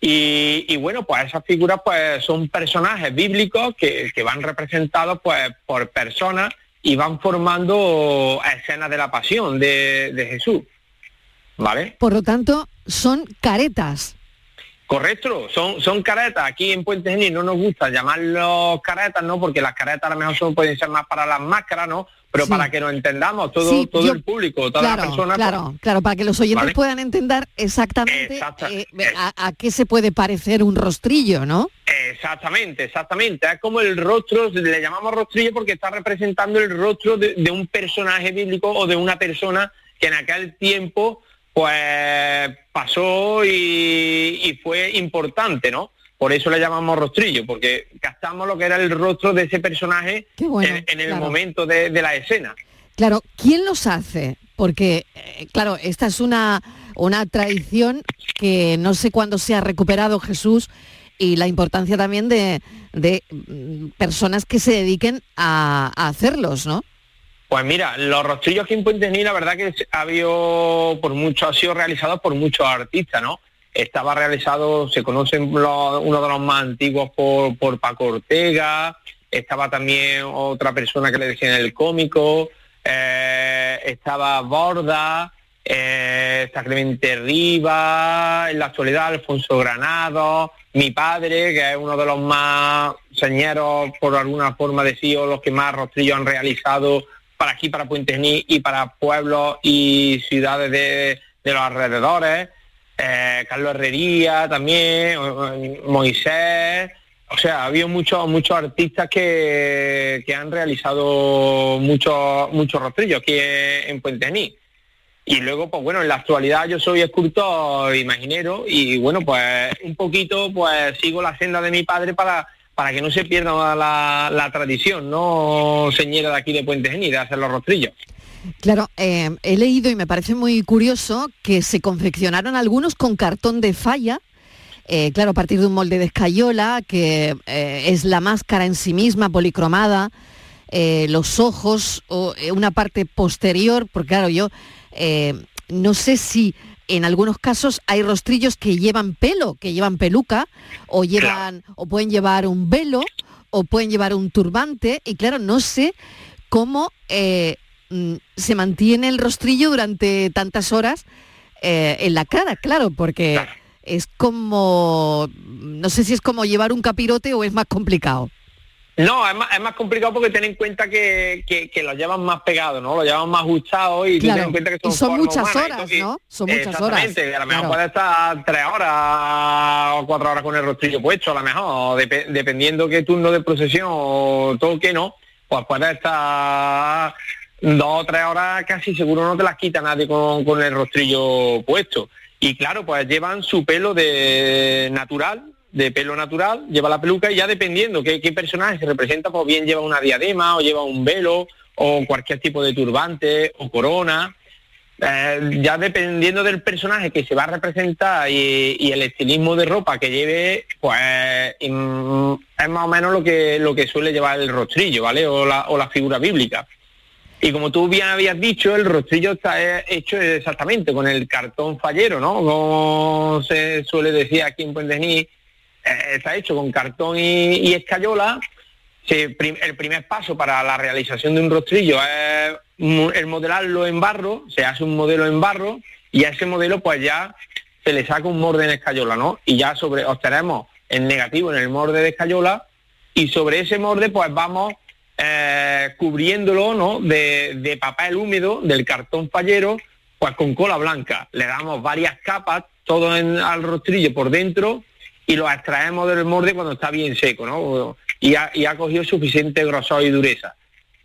Y, y bueno, pues esas figuras pues son personajes bíblicos que, que van representados pues por personas y van formando escenas de la pasión de, de Jesús. ¿Vale? Por lo tanto, son caretas. Correcto, son, son caretas. Aquí en Puente Genil no nos gusta llamarlos caretas, ¿no? Porque las caretas a lo mejor son, pueden ser más para las máscaras, ¿no? Pero Sí. para que nos entendamos, todo, Sí, todo yo- el público, todas claro, las personas. claro, claro, para que los oyentes ¿Vale? puedan entender exactamente Exacta- eh, a, a qué se puede parecer un rostrillo, ¿no? Exactamente, exactamente. Es como el rostro, le llamamos rostrillo porque está representando el rostro de, de un personaje bíblico o de una persona que en aquel tiempo pues pasó y, y fue importante, ¿no? Por eso le llamamos rostrillo, porque captamos lo que era el rostro de ese personaje bueno, en, en el claro. momento de, de la escena. Claro, ¿quién los hace? Porque, eh, claro, esta es una, una tradición que no sé cuándo se ha recuperado Jesús y la importancia también de, de, mm, personas que se dediquen a, a hacerlos, ¿no? Pues mira, los rostrillos aquí en la verdad que ha habido por mucho, ha sido realizado por muchos artistas, ¿no? Estaba realizado, se conocen uno de los más antiguos por, por Paco Ortega, estaba también otra persona que le decían el cómico, eh, estaba Borda, eh, está Clemente Riva, en la actualidad Alfonso Granado, mi padre, que es uno de los más señeros, por alguna forma decir, los que más rostrillos han realizado para aquí, para Puente Genil y para pueblos y ciudades de, de los alrededores. Eh, Carlos Herrería también, Moisés. O sea, ha habido muchos muchos artistas que, que han realizado muchos muchos rostrillos aquí en Puente Genil. Y luego, pues bueno, en la actualidad yo soy escultor imaginero y bueno, pues un poquito pues sigo la senda de mi padre para, para que no se pierda la, tradición, ¿no? Señora de aquí de Puente Genil, de hacer los rostrillos. Claro, eh, he leído y me parece muy curioso que se confeccionaron algunos con cartón de falla eh, claro, a partir de un molde de escayola, que eh, es la máscara en sí misma, policromada, los ojos, o una parte posterior, porque claro, yo no sé si en algunos casos hay rostrillos que llevan pelo, que llevan peluca, o llevan, o pueden llevar un velo, o pueden llevar un turbante, y claro, no sé cómo eh, mm, se mantiene el rostrillo durante tantas horas eh, en la cara, claro, porque es como, no sé si es como llevar un capirote o es más complicado. No, es más, es más complicado porque ten en cuenta que, que, que lo llevan más pegado, ¿no? Lo llevan más ajustado y Claro. ten en cuenta que Y son, son formas muchas humanas, horas, entonces- ¿no? Son muchas horas. Exactamente, a lo mejor Claro. puede estar tres horas o cuatro horas con el rostrillo puesto, a lo mejor, depe- dependiendo qué turno de procesión o todo que no, pues puede estar dos o tres horas casi seguro no te las quita nadie con, con el rostrillo puesto. Y claro, pues llevan su pelo de natural, de pelo natural, lleva la peluca y ya dependiendo qué, qué personaje se representa, pues bien lleva una diadema o lleva un velo o cualquier tipo de turbante o corona. Eh, ya dependiendo del personaje que se va a representar y, el estilismo de ropa que lleve, pues es más o menos lo que lo que suele llevar el rostrillo, ¿vale? O la, o la figura bíblica. Y como tú bien habías dicho, el rostrillo está eh, hecho exactamente con el cartón fallero, ¿no? Como se suele decir aquí en Puente está hecho con cartón y, escayola. El primer paso para la realización de un rostrillo es el modelarlo en barro, se hace un modelo en barro y a ese modelo pues ya se le saca un morde en escayola, ¿no? Y ya sobre obtenemos el negativo en el morde de escayola y sobre ese morde pues vamos eh, cubriéndolo ¿no? de, de papel húmedo, del cartón fallero, pues con cola blanca. Le damos varias capas, todo en, al rostrillo por dentro y lo extraemos del morde cuando está bien seco, ¿no? Y ha, y ha cogido suficiente grosor y dureza.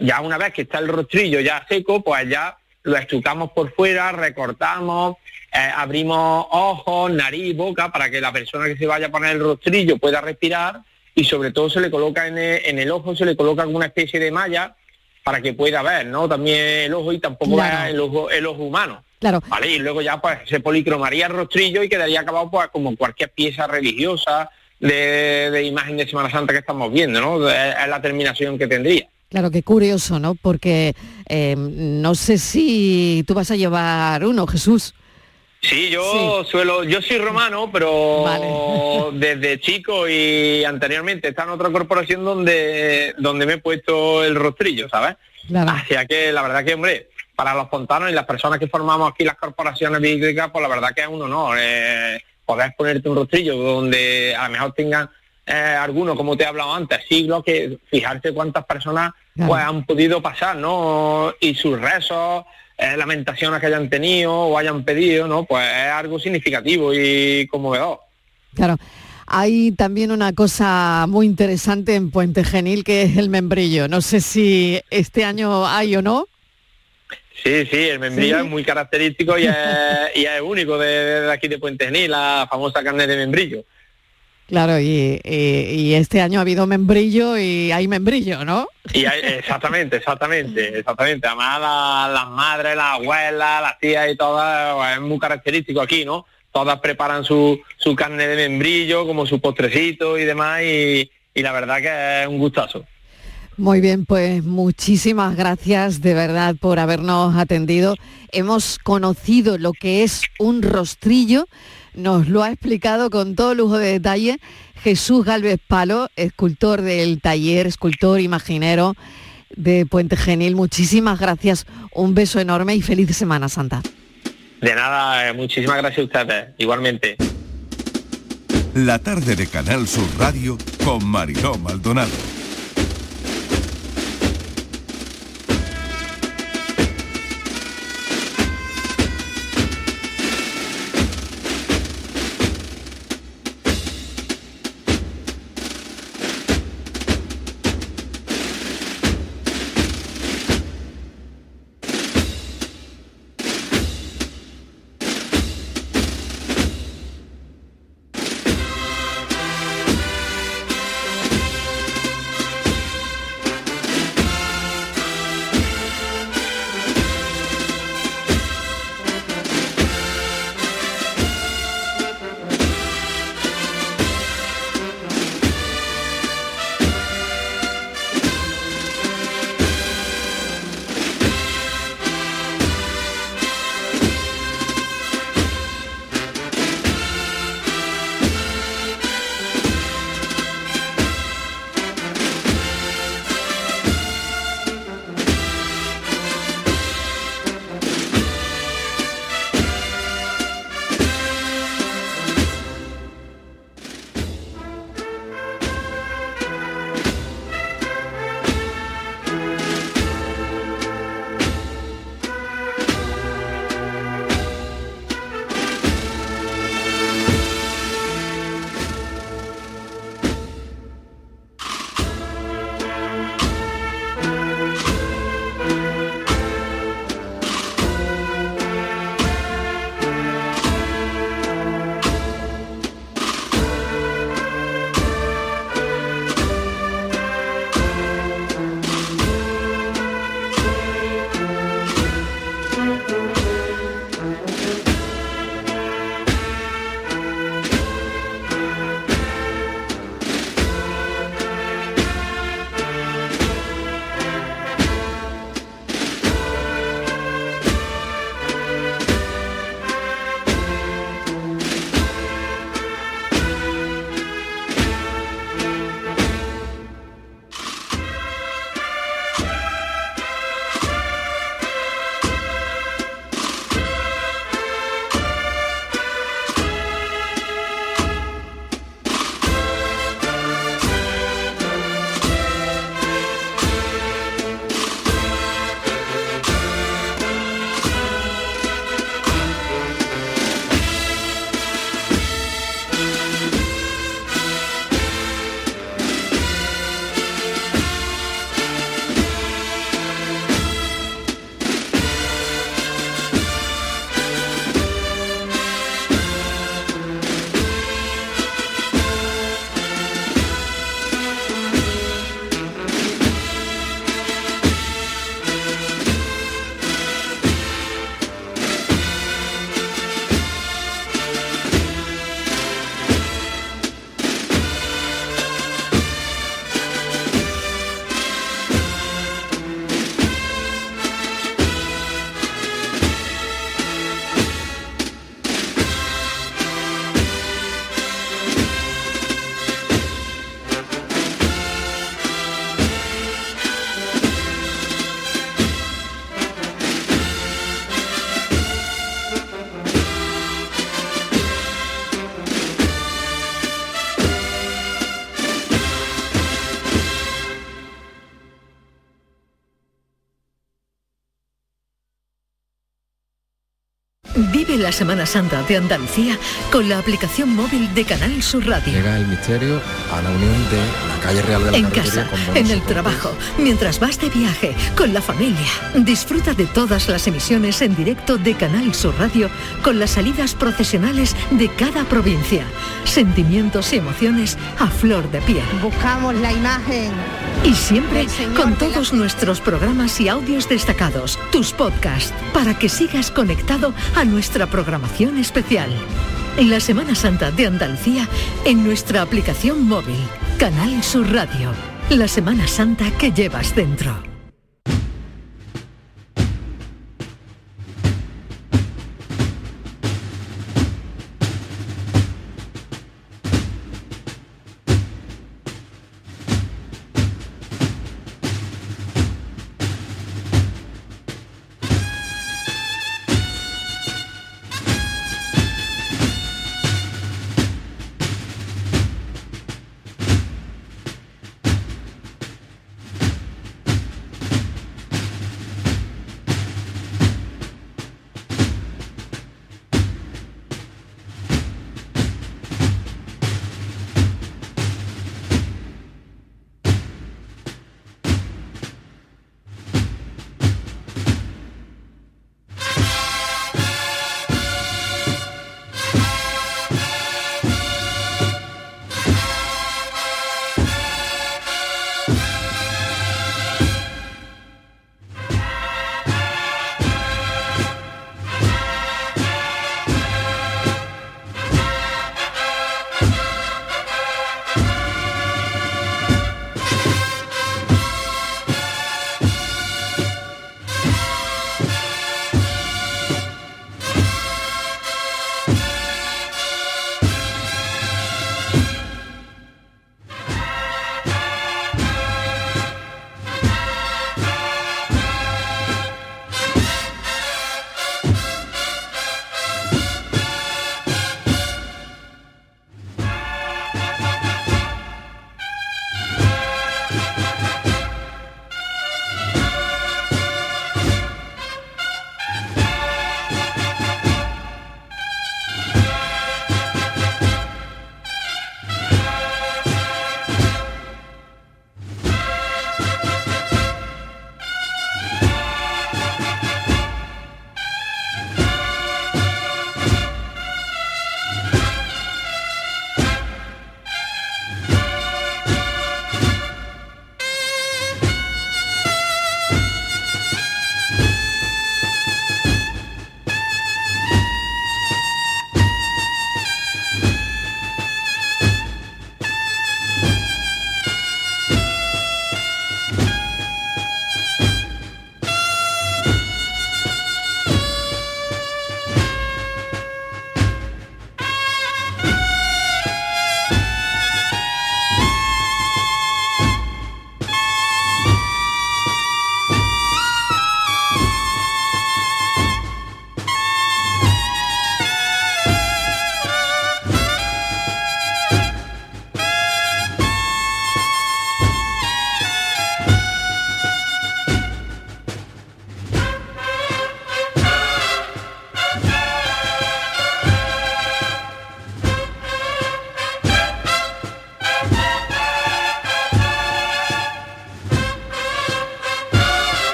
Ya una vez que está el rostrillo ya seco, pues ya lo estucamos por fuera, recortamos, eh, abrimos ojos, nariz, boca, para que la persona que se vaya a poner el rostrillo pueda respirar y sobre todo se le coloca en el, en el ojo, se le coloca alguna especie de malla para que pueda ver, ¿no? También el ojo y tampoco Claro. el ojo, el ojo humano. Claro. ¿Vale? Y luego ya pues se policromaría el rostrillo y quedaría acabado pues como cualquier pieza religiosa de, de imagen de Semana Santa que estamos viendo, ¿no? Es la terminación que tendría. Claro, qué curioso, ¿no? Porque eh, no sé si tú vas a llevar uno, Jesús. Sí, yo suelo, yo soy romano, pero desde chico y anteriormente está en otra corporación donde, donde me he puesto el rostrillo, ¿sabes? Claro. Hacia que la verdad que, hombre, para los pontanos y las personas que formamos aquí las corporaciones bíblicas, pues la verdad que es un honor eh, poder ponerte un rostrillo donde a lo mejor tengan eh, algunos, como te he hablado antes, siglos, que fijarte cuántas personas Claro. pues han podido pasar, ¿no? Y sus rezos, eh, lamentaciones que hayan tenido o hayan pedido, ¿no? Pues es algo significativo y conmovedor. Claro. Hay también una cosa muy interesante en Puente Genil que es el membrillo. No sé si este año hay o no. Sí, sí, el membrillo Sí. es muy característico y es, y es único de, de aquí de Puente Genil, la famosa carne de membrillo. Claro, y, y- y este año ha habido membrillo y hay membrillo, ¿no? Y hay- exactamente, exactamente, exactamente. Además la- las madres, las abuelas, las tías y todas, pues, es muy característico aquí, ¿no? Todas preparan su, su carne de membrillo, como su postrecito y demás, y, y la verdad que es un gustazo. Muy bien, pues muchísimas gracias de verdad por habernos atendido. Hemos conocido lo que es un rostrillo, nos lo ha explicado con todo lujo de detalle Jesús Galvez Palo, escultor del taller, escultor imaginero de Puente Genil. Muchísimas gracias, un beso enorme y feliz Semana Santa. De nada, eh, muchísimas gracias a ustedes, igualmente. La tarde de Canal Sur Radio con Mariló Maldonado. La Semana Santa de Andalucía con la aplicación móvil de Canal Sur Radio. Llega el misterio a la unión de la calle Real de la En casa, con en el trabajo, mientras vas de viaje, con la familia. Disfruta de todas las emisiones en directo de Canal Sur Radio con las salidas procesionales de cada provincia. Sentimientos y emociones a flor de piel. Buscamos la imagen. Y siempre con la todos nuestros programas y audios destacados, tus podcasts, para que sigas conectado a nuestra programación especial. En la Semana Santa de Andalucía, en nuestra aplicación móvil, Canal Sur Radio. La Semana Santa que llevas dentro.